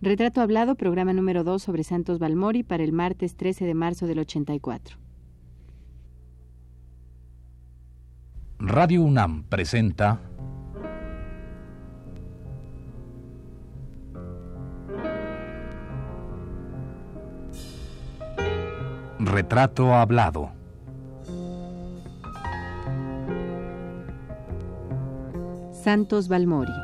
Retrato Hablado, programa número 2 sobre Santos Balmori para el martes 13 de marzo del 84. Radio UNAM presenta Retrato Hablado. Santos Balmori.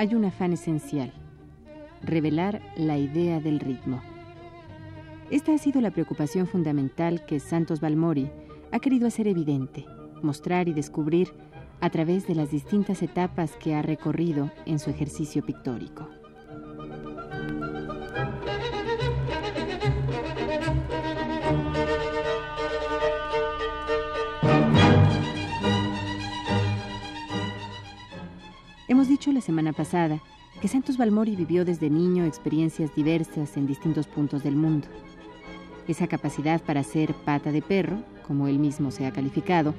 Hay un afán esencial, revelar la idea del ritmo. Esta ha sido la preocupación fundamental que Santos Balmori ha querido hacer evidente, mostrar y descubrir a través de las distintas etapas que ha recorrido en su ejercicio pictórico. Dicho la semana pasada que Santos Balmori vivió desde niño experiencias diversas en distintos puntos del mundo. Esa capacidad para ser pata de perro, como él mismo se ha calificado,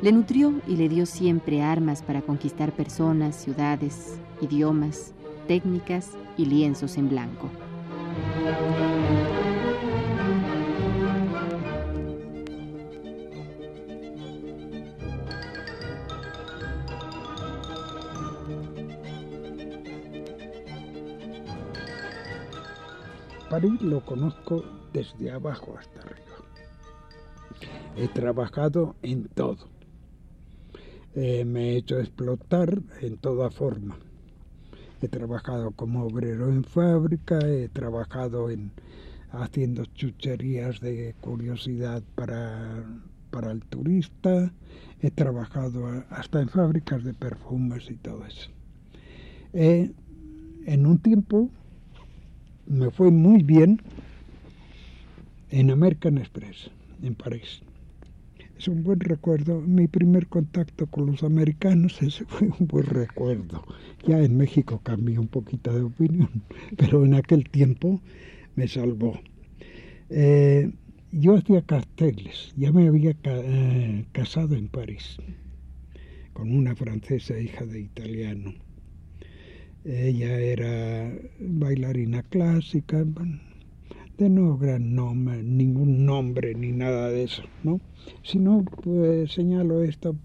le nutrió y le dio siempre armas para conquistar personas, ciudades, idiomas, técnicas y lienzos en blanco. Lo conozco desde abajo hasta arriba. He trabajado en todo. Eh, me he hecho explotar en toda forma. He trabajado como obrero en fábrica, he trabajado en haciendo chucherías de curiosidad para, para el turista, he trabajado hasta en fábricas de perfumes y todo eso. Eh, en un tiempo me fue muy bien en American Express, en París. Es un buen recuerdo. Mi primer contacto con los americanos, ese fue un buen recuerdo. Ya en México cambié un poquito de opinión, pero en aquel tiempo me salvó. Eh, yo hacía carteles, ya me había eh, casado en París con una francesa hija de italiano. Ella era bailarina clásica, de no gran nombre, ningún nombre ni nada de eso, ¿no? Sino, pues señalo esto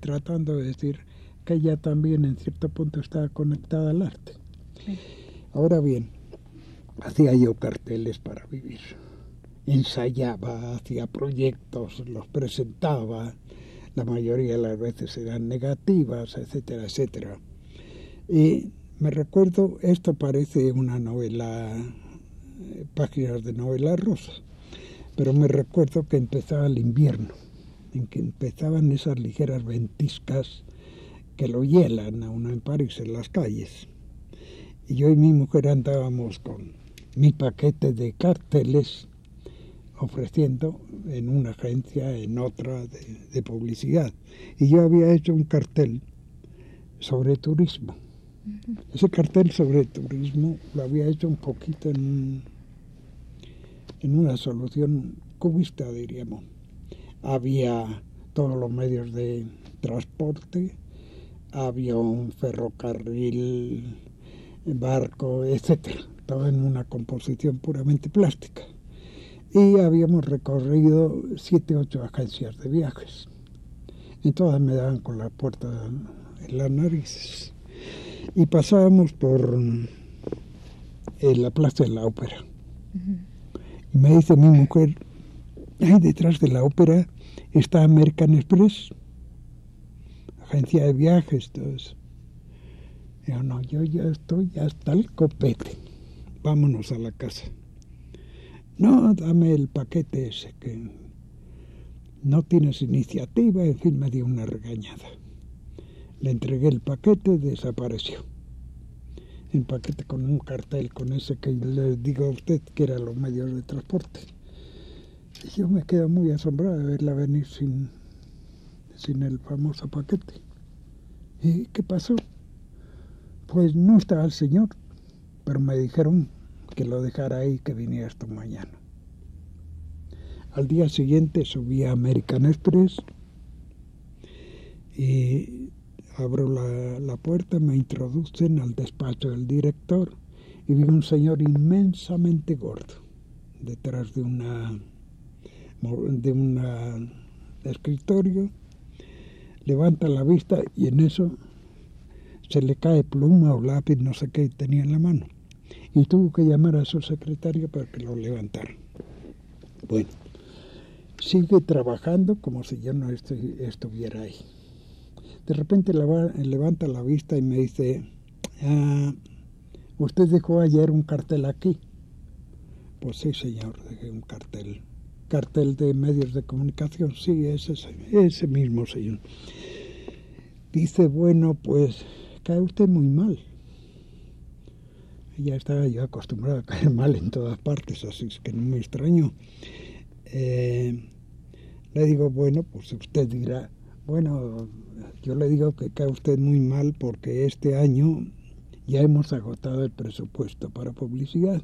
tratando de decir que ella también en cierto punto estaba conectada al arte. Ahora bien, hacía yo carteles para vivir, ensayaba, hacía proyectos, los presentaba, la mayoría de las veces eran negativas, etcétera, etcétera. Y me recuerdo, esto parece una novela páginas de novela rosa. Pero me recuerdo que empezaba el invierno, en que empezaban esas ligeras ventiscas que lo hielan a uno en París en las calles. Y yo y mi mujer andábamos con mi paquete de carteles ofreciendo en una agencia, en otra de publicidad. Y yo había hecho un cartel sobre turismo. Ese cartel sobre turismo lo había hecho un poquito en en una solución cubista, diríamos. Había todos los medios de transporte, había un ferrocarril, barco, etcétera, todo en una composición puramente plástica. Y habíamos recorrido siete, ocho agencias de viajes. Y todas me daban con la puerta en las narices. Y pasábamos por en la Plaza de la Ópera. Y me dice mi mujer, ahí detrás de la ópera está American Express, agencia de viajes, todo eso. Yo no, yo ya estoy hasta el copete, vámonos a la casa. No, dame el paquete ese, que no tienes iniciativa, en fin, me dio una regañada. Le entregué el paquete, desapareció. El paquete con un cartel, con ese que le digo a usted que era los medios de transporte. Y yo me quedo muy asombrado de verla venir sin, sin el famoso paquete. ¿Y qué pasó? Pues no estaba el señor, pero me dijeron que lo dejara ahí, que viniera esta mañana. Al día siguiente subí a American Express y abro la, la, puerta, me introducen al despacho del director y vi un señor inmensamente gordo detrás de una de un escritorio, levanta la vista y en eso se le cae pluma o lápiz, no sé qué tenía en la mano. Y tuvo que llamar a su secretario para que lo levantara. Bueno, sigue trabajando como si yo no estuviera ahí. De repente levanta la vista y me dice, ah, ¿usted dejó ayer un cartel aquí? Pues sí, señor, dejé un cartel. Cartel de medios de comunicación, sí, ese, ese mismo señor. Dice, bueno, pues cae usted muy mal. Ya estaba yo acostumbrado a caer mal en todas partes, así es que no me extraño. Eh, le digo, bueno, pues usted dirá, bueno, yo le digo que cae usted muy mal porque este año ya hemos agotado el presupuesto para publicidad.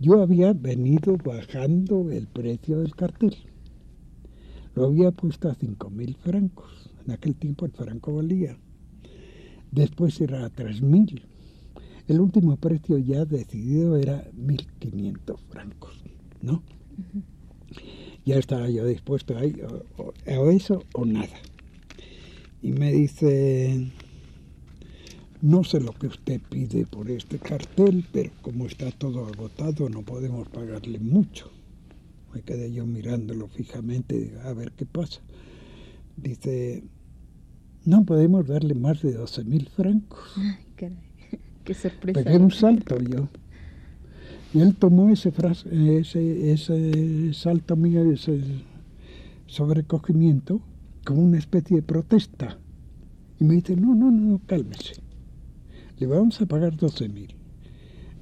Yo había venido bajando el precio del cartel. Lo había puesto a cinco mil francos. En aquel tiempo el franco valía después era a 3.000. El último precio ya decidido era 1.500 francos, ¿no? Ya estaba yo dispuesto a, eso o nada. Y me dice, no sé lo que usted pide por este cartel, pero como está todo agotado no podemos pagarle mucho. Me quedé yo mirándolo fijamente a ver qué pasa. Dice, no podemos darle más de 12 mil francos. Ay, caray. Qué sorpresa. Pegué un salto yo. Y él tomó ese, ese, ese salto mío, ese sobrecogimiento, como una especie de protesta. Y me dice, no, no, no, cálmese. Le vamos a pagar 12 mil.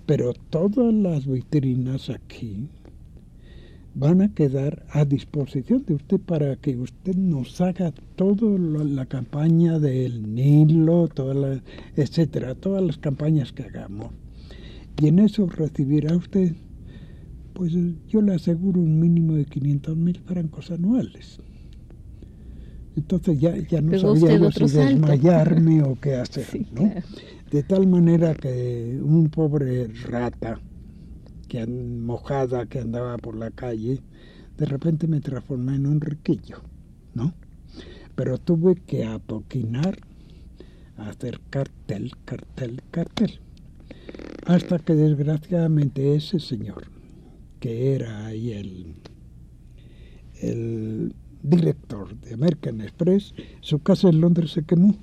Pero todas las vitrinas aquí van a quedar a disposición de usted para que usted nos haga toda la campaña del Nilo, toda la, etcétera, todas las campañas que hagamos. Y en eso recibirá usted, pues yo le aseguro un mínimo de 500 mil francos anuales. Entonces ya, ya no sabía si desmayarme o qué hacer, ¿no? De tal manera que un pobre rata, que mojada que andaba por la calle, de repente me transformé en un riquillo, ¿no? Pero tuve que apoquinar, hacer cartel, cartel, cartel. Hasta que desgraciadamente ese señor, que era ahí el, el director de American Express, su casa en Londres se quemó.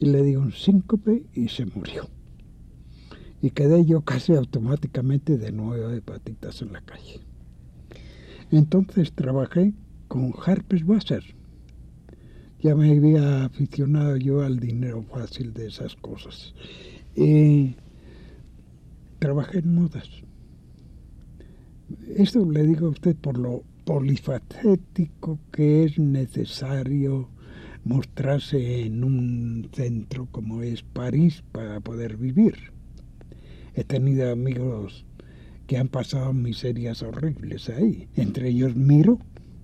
Y le dio un síncope y se murió y quedé yo casi automáticamente de nuevo de patitas en la calle. Entonces trabajé con Harper's Bazaar. Ya me había aficionado yo al dinero fácil de esas cosas. Y trabajé en modas. Esto le digo a usted por lo polifacético que es necesario mostrarse en un centro como es París para poder vivir he tenido amigos que han pasado miserias horribles ahí. Entre ellos Miro,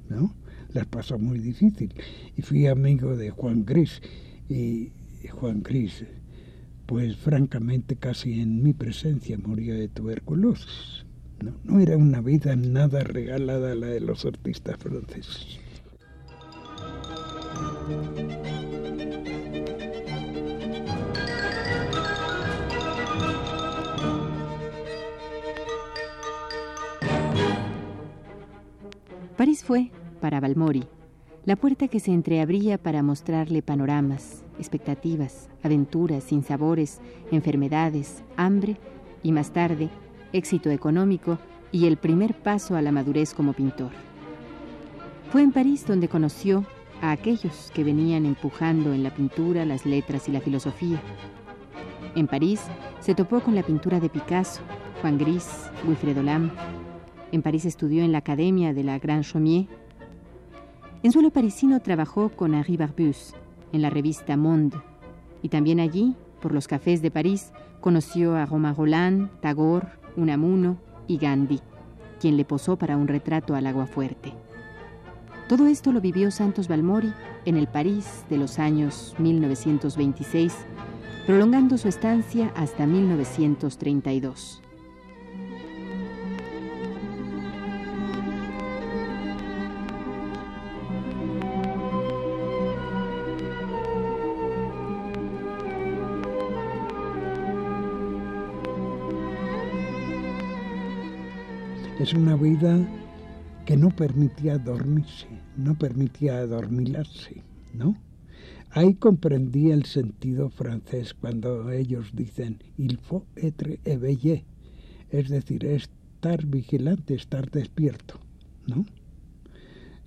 ¿no? Les pasó muy difícil. Y fui amigo de Juan Gris. Y Juan Gris, pues francamente casi en mi presencia murió de tuberculosis. No, era una vida nada regalada la de los artistas franceses. París fue, para Balmori, la puerta que se entreabría para mostrarle panoramas, expectativas, aventuras, sinsabores, enfermedades, hambre y más tarde éxito económico y el primer paso a la madurez como pintor. Fue en París donde conoció a aquellos que venían empujando en la pintura, las letras y la filosofía. En París se topó con la pintura de Picasso, Juan Gris, Wilfredo Lam. En París estudió en la Academia de la Grand Chaumier. En suelo parisino trabajó con Henri Barbus en la revista Monde y también allí, por los cafés de París, conoció a Romain Roland, Tagore, Unamuno y Gandhi, quien le posó para un retrato al agua fuerte. Todo esto lo vivió Santos Balmori en el París de los años 1926, prolongando su estancia hasta 1932. Es una vida que no permitía dormirse, no permitía adormilarse, ¿no? Ahí comprendí el sentido francés cuando ellos dicen il faut être éveillé, es decir, estar vigilante, estar despierto, ¿no?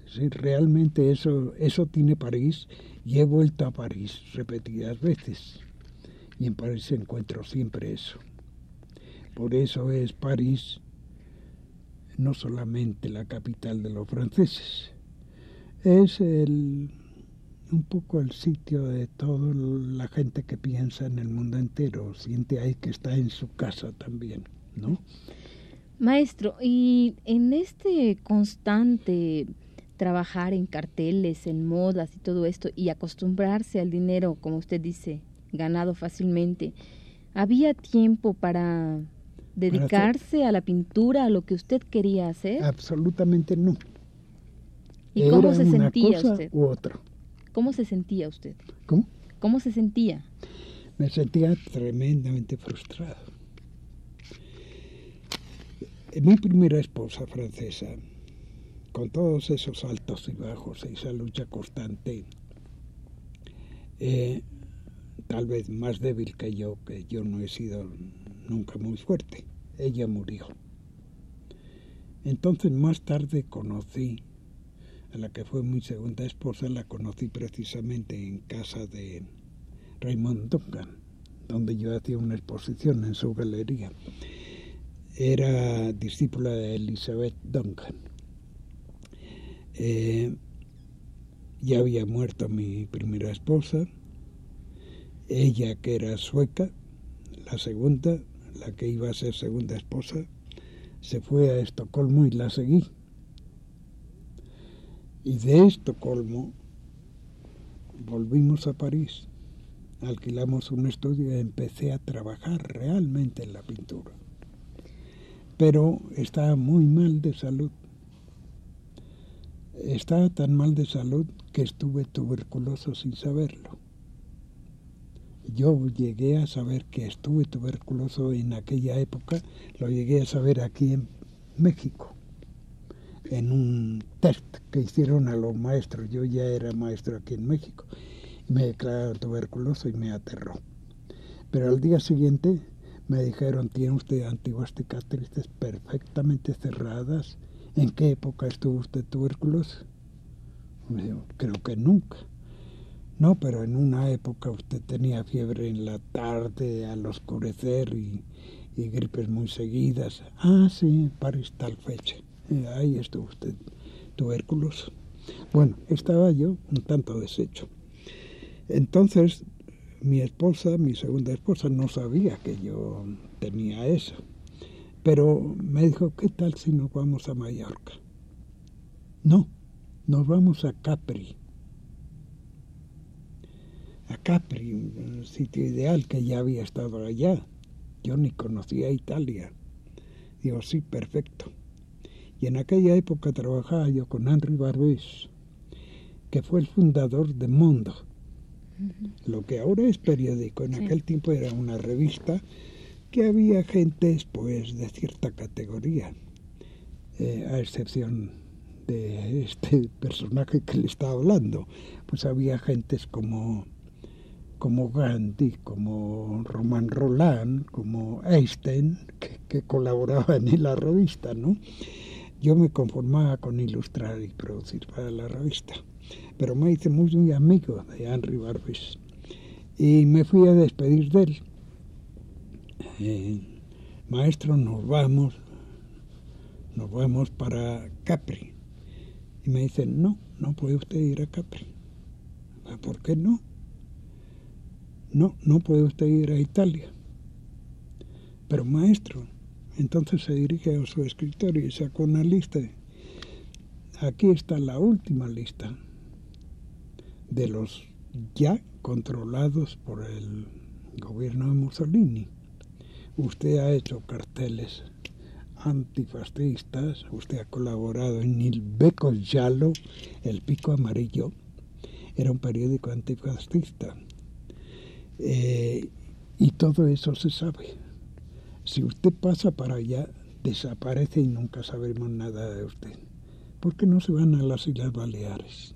Sí, realmente eso, eso tiene París y he vuelto a París repetidas veces y en París encuentro siempre eso. Por eso es París no solamente la capital de los franceses, es el, un poco el sitio de toda la gente que piensa en el mundo entero, siente ahí que está en su casa también, ¿no? Maestro, y en este constante trabajar en carteles, en modas y todo esto, y acostumbrarse al dinero, como usted dice, ganado fácilmente, ¿había tiempo para dedicarse a la pintura, a lo que usted quería hacer? Absolutamente no. ¿Y cómo se sentía cosa usted? U otra. ¿Cómo se sentía usted? ¿Cómo? ¿Cómo se sentía? Me sentía tremendamente frustrado. Mi primera esposa francesa, con todos esos altos y bajos, esa lucha constante, eh, tal vez más débil que yo, que yo no he sido nunca muy fuerte. Ella murió. Entonces más tarde conocí a la que fue mi segunda esposa, la conocí precisamente en casa de Raymond Duncan, donde yo hacía una exposición en su galería. Era discípula de Elizabeth Duncan. Eh, ya había muerto mi primera esposa, ella que era sueca, la segunda la que iba a ser segunda esposa, se fue a Estocolmo y la seguí. Y de Estocolmo volvimos a París, alquilamos un estudio y empecé a trabajar realmente en la pintura. Pero estaba muy mal de salud. Estaba tan mal de salud que estuve tuberculoso sin saberlo. Yo llegué a saber que estuve tuberculoso en aquella época, lo llegué a saber aquí en México, en un test que hicieron a los maestros. Yo ya era maestro aquí en México me declararon tuberculoso y me aterró. Pero al día siguiente me dijeron, tiene usted antiguas cicatrices perfectamente cerradas. ¿En qué época estuvo usted tuberculoso? Creo que nunca. No, pero en una época usted tenía fiebre en la tarde, al oscurecer y, gripes muy seguidas. Ah, sí, para tal fecha. Eh, ahí estuvo usted tubérculos. Bueno, estaba yo un tanto deshecho. Entonces, mi esposa, mi segunda esposa, no sabía que yo tenía eso. Pero me dijo, ¿qué tal si nos vamos a Mallorca? No, nos vamos a Capri a Capri, un sitio ideal que ya había estado allá. Yo ni conocía Italia. Digo, sí, perfecto. Y en aquella época trabajaba yo con Henri Barbés, que fue el fundador de Mundo, lo que ahora es periódico. En aquel tiempo era una revista que había gentes pues de cierta categoría, eh, a excepción de este personaje que le estaba hablando. Pues había gentes como como Gandhi, como Roman Roland, como Einstein, que, colaboraban en la revista, ¿no? Yo me conformaba con ilustrar y producir para la revista, pero me hice muy, muy amigo de Henry Barbes y me fui a despedir de él. Eh, maestro, nos vamos, nos vamos para Capri. Y me dicen, no, no puede usted ir a Capri. Ah, ¿Por qué no? No, no puede usted ir a Italia. Pero maestro, entonces se dirige a su escritorio y saca una lista. Aquí está la última lista de los ya controlados por el gobierno de Mussolini. Usted ha hecho carteles antifascistas, usted ha colaborado en Il Becco Giallo, El Pico Amarillo, era un periódico antifascista. Eh, y todo eso se sabe. Si usted pasa para allá, desaparece y nunca sabremos nada de usted. ¿Por qué no se van a las Islas Baleares?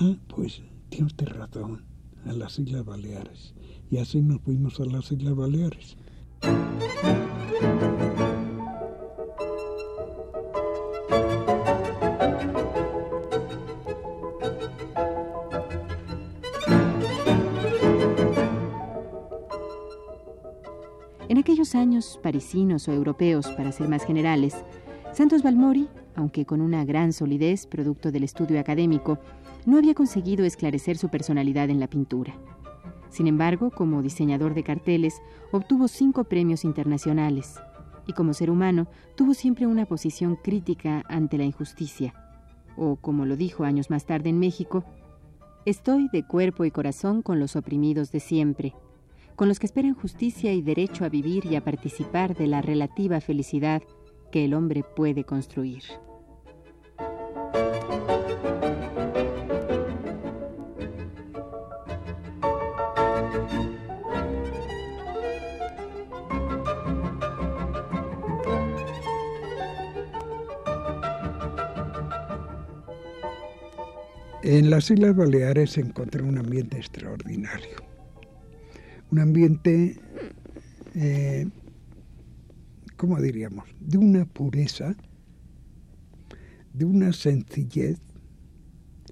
Ah, pues tiene usted razón, a las Islas Baleares. Y así nos fuimos a las Islas Baleares. Años parisinos o europeos, para ser más generales, Santos Balmori, aunque con una gran solidez producto del estudio académico, no había conseguido esclarecer su personalidad en la pintura. Sin embargo, como diseñador de carteles, obtuvo cinco premios internacionales y como ser humano tuvo siempre una posición crítica ante la injusticia. O, como lo dijo años más tarde en México, estoy de cuerpo y corazón con los oprimidos de siempre, con los que esperan justicia y derecho a vivir y a participar de la relativa felicidad que el hombre puede construir. En las Islas Baleares encontré un ambiente extraordinario. Un ambiente, eh, ¿cómo diríamos?, de una pureza, de una sencillez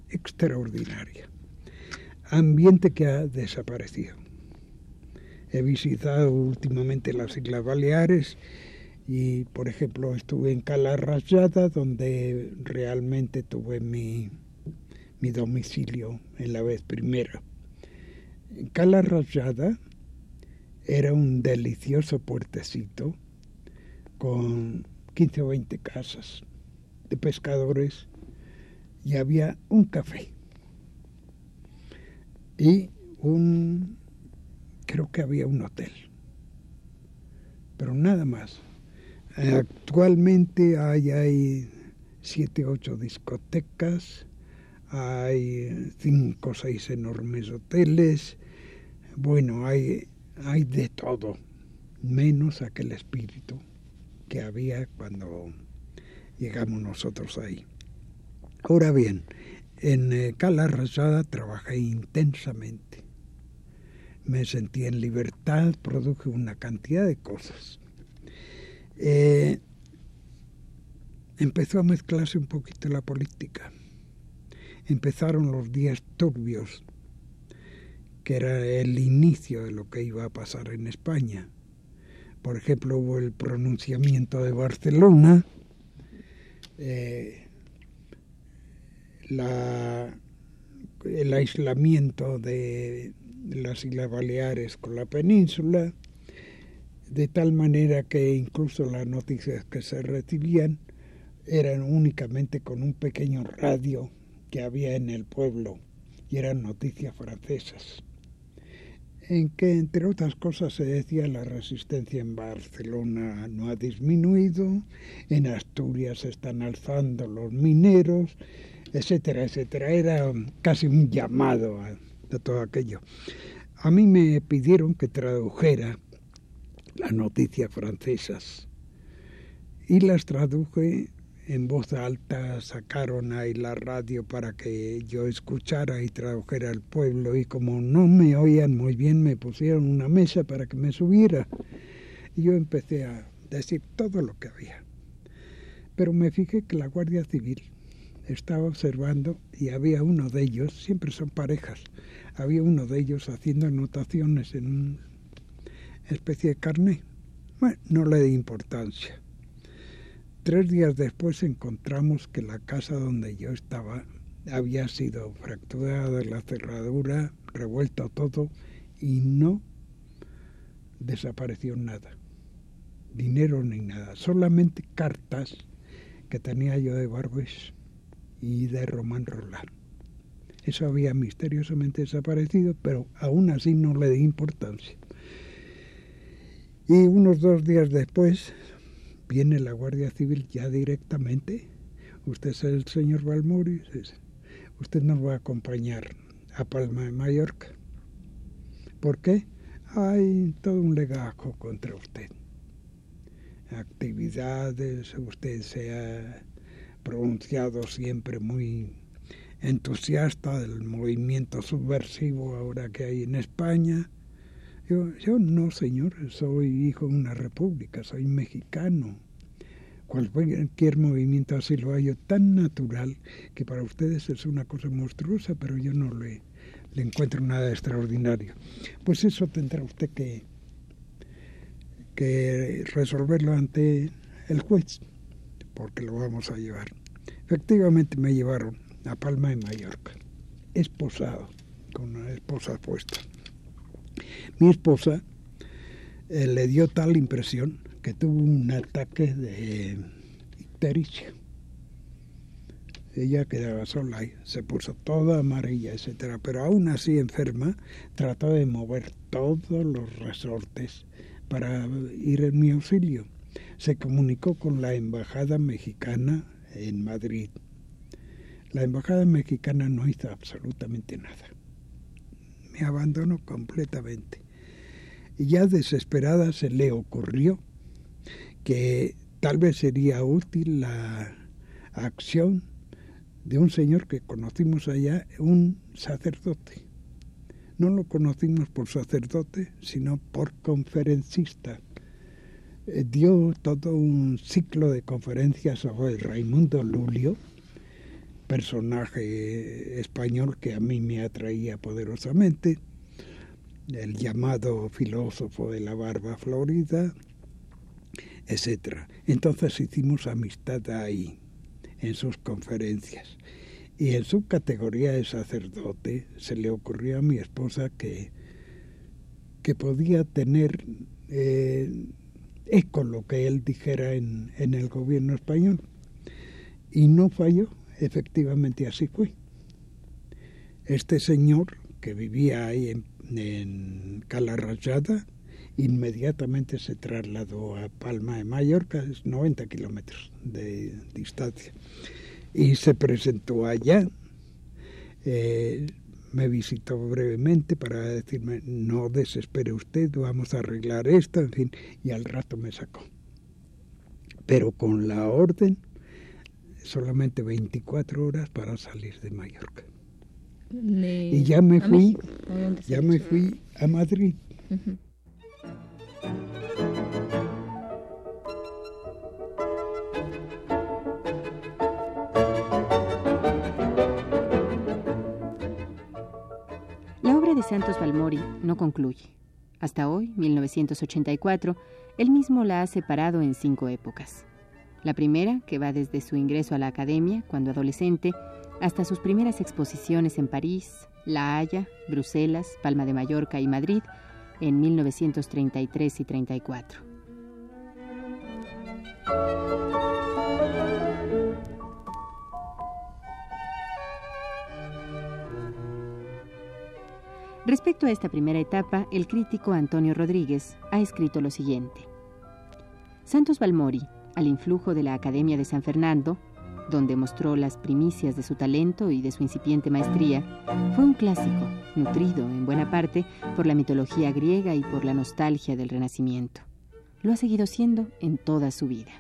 extraordinaria. Ambiente que ha desaparecido. He visitado últimamente las Islas Baleares y, por ejemplo, estuve en Cala Rayada, donde realmente tuve mi mi domicilio en la vez primera. Cala Rayada era un delicioso puertecito con 15 o 20 casas de pescadores y había un café. Y un creo que había un hotel. Pero nada más. Actualmente hay, hay siete ocho discotecas hay cinco o seis enormes hoteles, bueno, hay, hay de todo, menos aquel espíritu que había cuando llegamos nosotros ahí. Ahora bien, en eh, Cala Rosada trabajé intensamente. Me sentí en libertad, produje una cantidad de cosas. Eh, empezó a mezclarse un poquito la política empezaron los días turbios, que era el inicio de lo que iba a pasar en España. Por ejemplo, hubo el pronunciamiento de Barcelona, eh, el aislamiento de las Islas Baleares con la península, de tal manera que incluso las noticias que se recibían eran únicamente con un pequeño radio que había en el pueblo y eran noticias francesas, en que entre otras cosas se decía la resistencia en Barcelona no ha disminuido, en Asturias se están alzando los mineros, etcétera, etcétera. Era casi un llamado a, a todo aquello. A mí me pidieron que tradujera las noticias francesas y las traduje en voz alta sacaron ahí la radio para que yo escuchara y tradujera al pueblo y como no me oían muy bien me pusieron una mesa para que me subiera y yo empecé a decir todo lo que había. Pero me fijé que la Guardia Civil estaba observando y había uno de ellos, siempre son parejas, había uno de ellos haciendo anotaciones en una especie de carné. Bueno, no le di importancia. Tres días después encontramos que la casa donde yo estaba había sido fracturada la cerradura, revuelto todo y no desapareció nada. Dinero ni nada, solamente cartas que tenía yo de Barbes y de Román Roland. Eso había misteriosamente desaparecido, pero aún así no le di importancia. Y unos dos días después viene la Guardia Civil ya directamente. Usted es el señor Balmori, usted nos va a acompañar a Palma de Mallorca. ¿Por qué? Hay todo un legajo contra usted actividades, usted se ha pronunciado siempre muy entusiasta del movimiento subversivo ahora que hay en España. Yo, no, señor, soy hijo de una república, soy mexicano. Cualquier movimiento así lo hallo tan natural que para ustedes es una cosa monstruosa, pero yo no le, le encuentro nada extraordinario. Pues eso tendrá usted que, que resolverlo ante el juez, porque lo vamos a llevar. Efectivamente me llevaron a Palma de Mallorca, esposado, con una esposa puesta. Mi esposa eh, le dio tal impresión que tuvo un ataque de ictericia. Ella quedaba sola y se puso toda amarilla, etcétera, pero aún así enferma, trató de mover todos los resortes para ir en mi auxilio. Se comunicó con la embajada mexicana en Madrid. La embajada mexicana no hizo absolutamente nada. Abandonó completamente. Y ya desesperada se le ocurrió que tal vez sería útil la acción de un señor que conocimos allá, un sacerdote no lo conocimos por sacerdote, sino por conferencista. Eh, dio todo un ciclo de conferencias sobre Raimundo Lulio, personaje español que a mí me atraía poderosamente, el llamado filósofo de la barba florida, etc. Entonces hicimos amistad ahí, en sus conferencias. Y en su categoría de sacerdote se le ocurrió a mi esposa que, que podía tener eh, eco lo que él dijera en, en el gobierno español. Y no falló, efectivamente así fue. Este señor que vivía ahí en, en Calarrayada, inmediatamente se trasladó a Palma de Mallorca, es 90 kilómetros de distancia y se presentó allá. Eh, me visitó brevemente para decirme, no desespere usted, vamos a arreglar esto, en fin, y al rato me sacó. Pero con la orden, solamente 24 horas para salir de Mallorca. y ya me fui, ya me fui a Madrid. Santos Balmori no concluye. Hasta hoy, 1984, él mismo la ha separado en cinco épocas. La primera, que va desde su ingreso a la academia, cuando adolescente, hasta sus primeras exposiciones en París, La Haya, Bruselas, Palma de Mallorca y Madrid en 1933 y 34. Respecto a esta primera etapa, el crítico Antonio Rodríguez ha escrito lo siguiente. Santos Balmori, al influjo de la Academia de San Fernando, donde mostró las primicias de su talento y de su incipiente maestría, fue un clásico, nutrido en buena parte por la mitología griega y por la nostalgia del Renacimiento. Lo ha seguido siendo en toda su vida.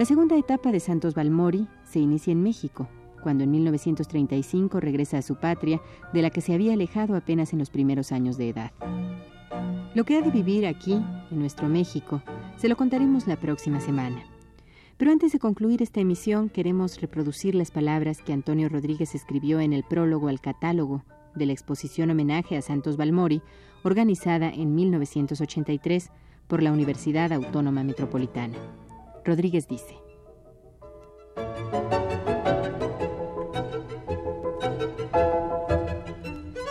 La segunda etapa de Santos Balmori se inicia en México, cuando en 1935 regresa a su patria, de la que se había alejado apenas en los primeros años de edad. Lo que ha de vivir aquí, en nuestro México, se lo contaremos la próxima semana. Pero antes de concluir esta emisión, queremos reproducir las palabras que Antonio Rodríguez escribió en el prólogo al catálogo de la exposición homenaje a Santos Balmori, organizada en 1983 por la Universidad Autónoma Metropolitana. Rodríguez dice,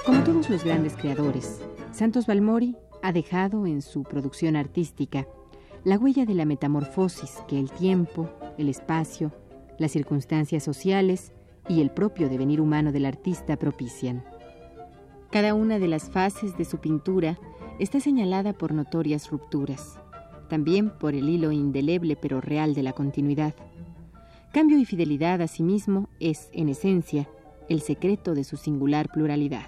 Como todos los grandes creadores, Santos Balmori ha dejado en su producción artística la huella de la metamorfosis que el tiempo, el espacio, las circunstancias sociales y el propio devenir humano del artista propician. Cada una de las fases de su pintura está señalada por notorias rupturas, también por el hilo indeleble pero real de la continuidad. Cambio y fidelidad asimismo es, en esencia, el secreto de su singular pluralidad.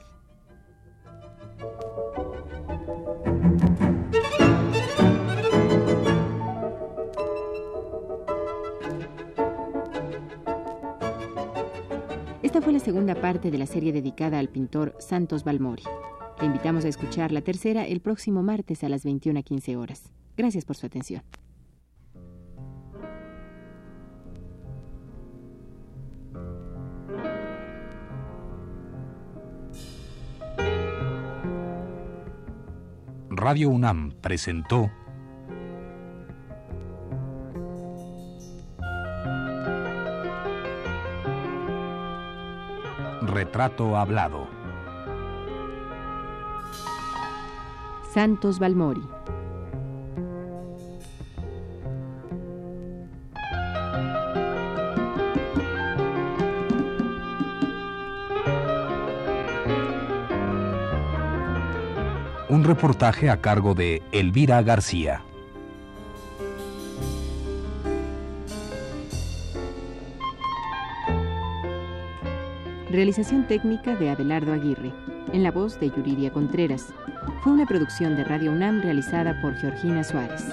Esta fue la segunda parte de la serie dedicada al pintor Santos Balmori. Le invitamos a escuchar la tercera el próximo martes a las 21.15 horas. Gracias por su atención. Radio UNAM presentó Retrato Hablado. Santos Balmori. Un reportaje a cargo de Elvira García. Realización técnica de Abelardo Aguirre, en la voz de Yuridia Contreras. Fue una producción de Radio UNAM realizada por Georgina Suárez.